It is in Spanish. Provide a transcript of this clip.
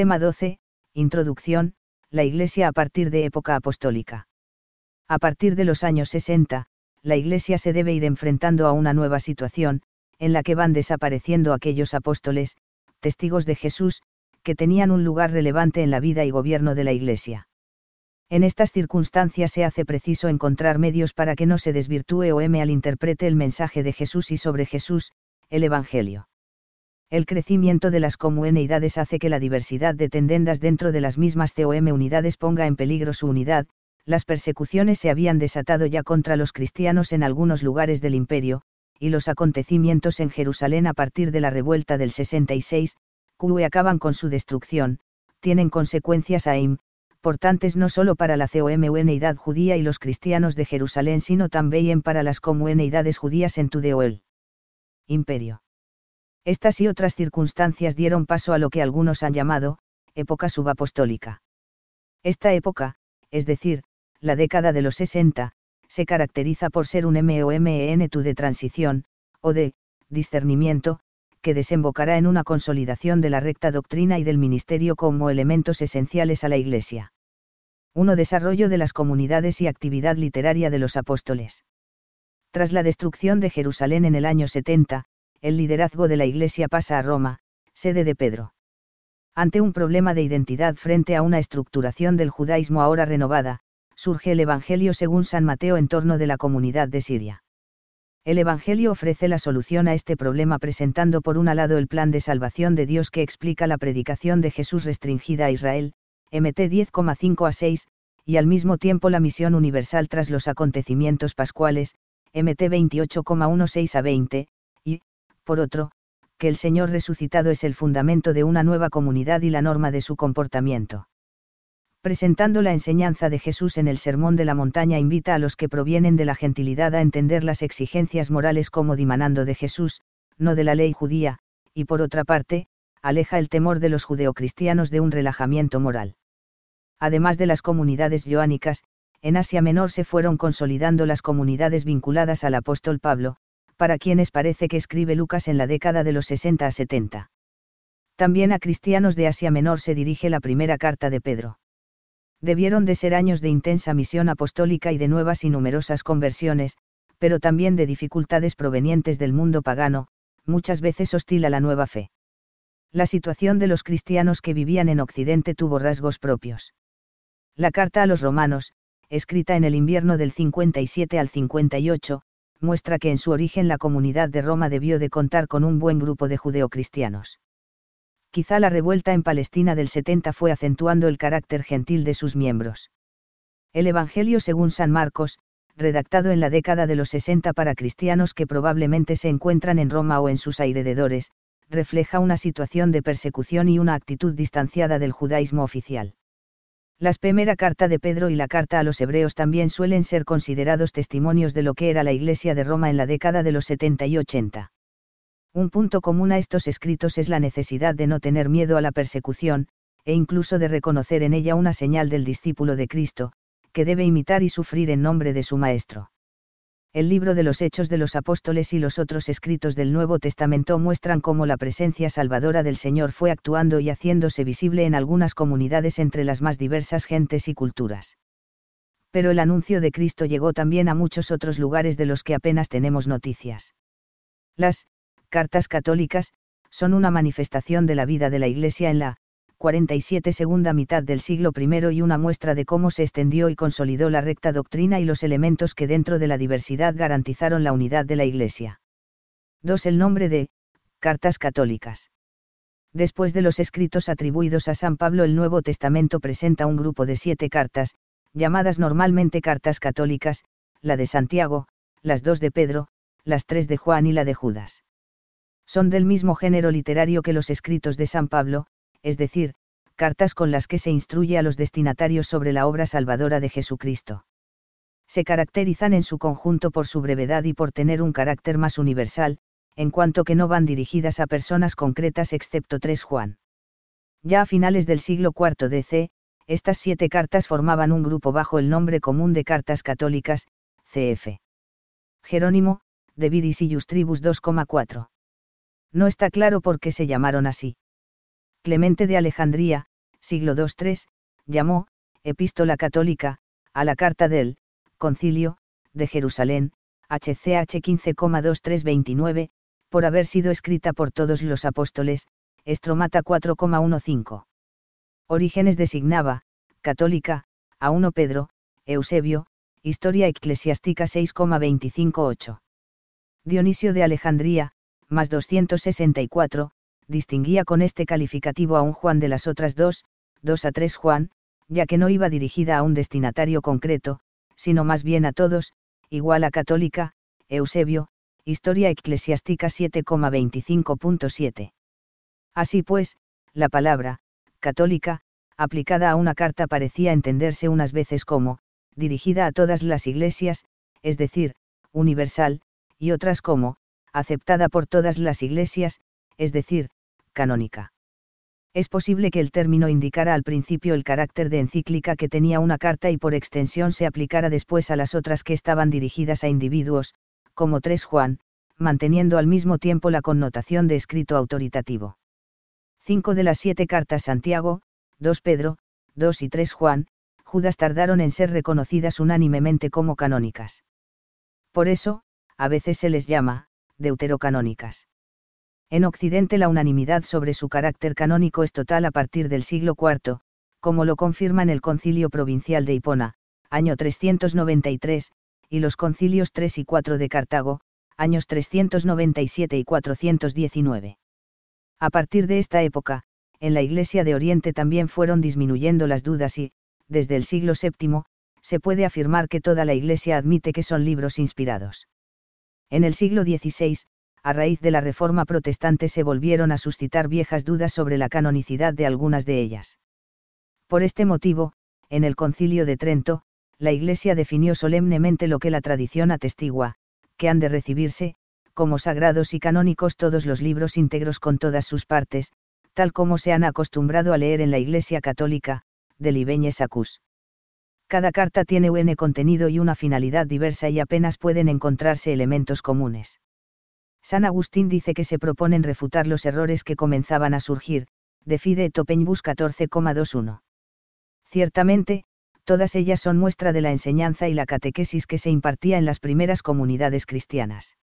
Tema 12, Introducción, la Iglesia a partir de época apostólica. A partir de los años 60, la Iglesia se debe ir enfrentando a una nueva situación, en la que van desapareciendo aquellos apóstoles, testigos de Jesús, que tenían un lugar relevante en la vida y gobierno de la Iglesia. En estas circunstancias se hace preciso encontrar medios para que no se desvirtúe o al interprete el mensaje de Jesús y sobre Jesús, el Evangelio. El crecimiento de las comunidades hace que la diversidad de tendendas dentro de las mismas COM unidades ponga en peligro su unidad, las persecuciones se habían desatado ya contra los cristianos en algunos lugares del imperio, y los acontecimientos en Jerusalén a partir de la revuelta del 66, que acaban con su destrucción, tienen consecuencias aim, importantes no solo para la comunidad judía y los cristianos de Jerusalén sino también para las comunidades judías en Tudeoel. Imperio. Estas y otras circunstancias dieron paso a lo que algunos han llamado, época subapostólica. Esta época, es decir, la década de los 60, se caracteriza por ser un MOMEN-TU de transición, o de, discernimiento, que desembocará en una consolidación de la recta doctrina y del ministerio como elementos esenciales a la Iglesia. 1. Desarrollo de las comunidades y actividad literaria de los apóstoles. Tras la destrucción de Jerusalén en el año 70, el liderazgo de la Iglesia pasa a Roma, sede de Pedro. Ante un problema de identidad frente a una estructuración del judaísmo ahora renovada, surge el Evangelio según San Mateo en torno de la comunidad de Siria. El Evangelio ofrece la solución a este problema presentando por un lado el plan de salvación de Dios que explica la predicación de Jesús restringida a Israel, MT 10,5 a 6, y al mismo tiempo la misión universal tras los acontecimientos pascuales, MT 28,16 a 20, y, por otro, que el Señor resucitado es el fundamento de una nueva comunidad y la norma de su comportamiento presentando la enseñanza de Jesús en el Sermón de la Montaña invita a los que provienen de la gentilidad a entender las exigencias morales como dimanando de Jesús, no de la ley judía, y por otra parte, aleja el temor de los judeocristianos de un relajamiento moral. Además de las comunidades joánicas, en Asia Menor se fueron consolidando las comunidades vinculadas al apóstol Pablo, para quienes parece que escribe Lucas en la década de los 60 a 70. También a cristianos de Asia Menor se dirige la primera carta de Pedro debieron de ser años de intensa misión apostólica y de nuevas y numerosas conversiones, pero también de dificultades provenientes del mundo pagano, muchas veces hostil a la nueva fe. La situación de los cristianos que vivían en Occidente tuvo rasgos propios. La carta a los romanos, escrita en el invierno del 57 al 58, muestra que en su origen la comunidad de Roma debió de contar con un buen grupo de judeocristianos quizá la revuelta en Palestina del 70 fue acentuando el carácter gentil de sus miembros. El Evangelio según San Marcos, redactado en la década de los 60 para cristianos que probablemente se encuentran en Roma o en sus alrededores, refleja una situación de persecución y una actitud distanciada del judaísmo oficial. Las primera carta de Pedro y la carta a los hebreos también suelen ser considerados testimonios de lo que era la Iglesia de Roma en la década de los 70 y 80. Un punto común a estos escritos es la necesidad de no tener miedo a la persecución, e incluso de reconocer en ella una señal del discípulo de Cristo, que debe imitar y sufrir en nombre de su Maestro. El libro de los Hechos de los Apóstoles y los otros escritos del Nuevo Testamento muestran cómo la presencia salvadora del Señor fue actuando y haciéndose visible en algunas comunidades entre las más diversas gentes y culturas. Pero el anuncio de Cristo llegó también a muchos otros lugares de los que apenas tenemos noticias. Las cartas católicas, son una manifestación de la vida de la Iglesia en la 47 segunda mitad del siglo I y una muestra de cómo se extendió y consolidó la recta doctrina y los elementos que dentro de la diversidad garantizaron la unidad de la Iglesia. 2. El nombre de Cartas Católicas. Después de los escritos atribuidos a San Pablo, el Nuevo Testamento presenta un grupo de siete cartas, llamadas normalmente cartas católicas, la de Santiago, las dos de Pedro, las tres de Juan y la de Judas son del mismo género literario que los escritos de San Pablo, es decir, cartas con las que se instruye a los destinatarios sobre la obra salvadora de Jesucristo. Se caracterizan en su conjunto por su brevedad y por tener un carácter más universal, en cuanto que no van dirigidas a personas concretas excepto 3 Juan. Ya a finales del siglo IV DC, estas siete cartas formaban un grupo bajo el nombre común de cartas católicas, CF. Jerónimo, de Viris y Justribus 2,4. No está claro por qué se llamaron así. Clemente de Alejandría, siglo II llamó, Epístola Católica, a la carta del Concilio, de Jerusalén, HCH 15,2329, por haber sido escrita por todos los apóstoles, Estromata 4,15. Orígenes designaba, católica, a 1 Pedro, Eusebio, Historia Eclesiástica 6,258. Dionisio de Alejandría, más 264, distinguía con este calificativo a un Juan de las otras dos, 2 a 3 Juan, ya que no iba dirigida a un destinatario concreto, sino más bien a todos, igual a católica, Eusebio, Historia Eclesiástica 7,25.7. Así pues, la palabra, católica, aplicada a una carta parecía entenderse unas veces como, dirigida a todas las iglesias, es decir, universal, y otras como, aceptada por todas las iglesias, es decir, canónica. Es posible que el término indicara al principio el carácter de encíclica que tenía una carta y por extensión se aplicara después a las otras que estaban dirigidas a individuos, como 3 Juan, manteniendo al mismo tiempo la connotación de escrito autoritativo. Cinco de las siete cartas Santiago, 2 Pedro, 2 y 3 Juan, Judas tardaron en ser reconocidas unánimemente como canónicas. Por eso, a veces se les llama, deuterocanónicas. En Occidente la unanimidad sobre su carácter canónico es total a partir del siglo IV, como lo confirma en el Concilio Provincial de Hipona, año 393, y los concilios 3 y 4 de Cartago, años 397 y 419. A partir de esta época, en la Iglesia de Oriente también fueron disminuyendo las dudas y, desde el siglo VII, se puede afirmar que toda la Iglesia admite que son libros inspirados. En el siglo XVI, a raíz de la Reforma Protestante se volvieron a suscitar viejas dudas sobre la canonicidad de algunas de ellas. Por este motivo, en el Concilio de Trento, la Iglesia definió solemnemente lo que la tradición atestigua, que han de recibirse, como sagrados y canónicos todos los libros íntegros con todas sus partes, tal como se han acostumbrado a leer en la Iglesia Católica, de Libeñes Sacus. Cada carta tiene un contenido y una finalidad diversa y apenas pueden encontrarse elementos comunes. San Agustín dice que se proponen refutar los errores que comenzaban a surgir, de Fide Topeñbus 14,21. Ciertamente, todas ellas son muestra de la enseñanza y la catequesis que se impartía en las primeras comunidades cristianas.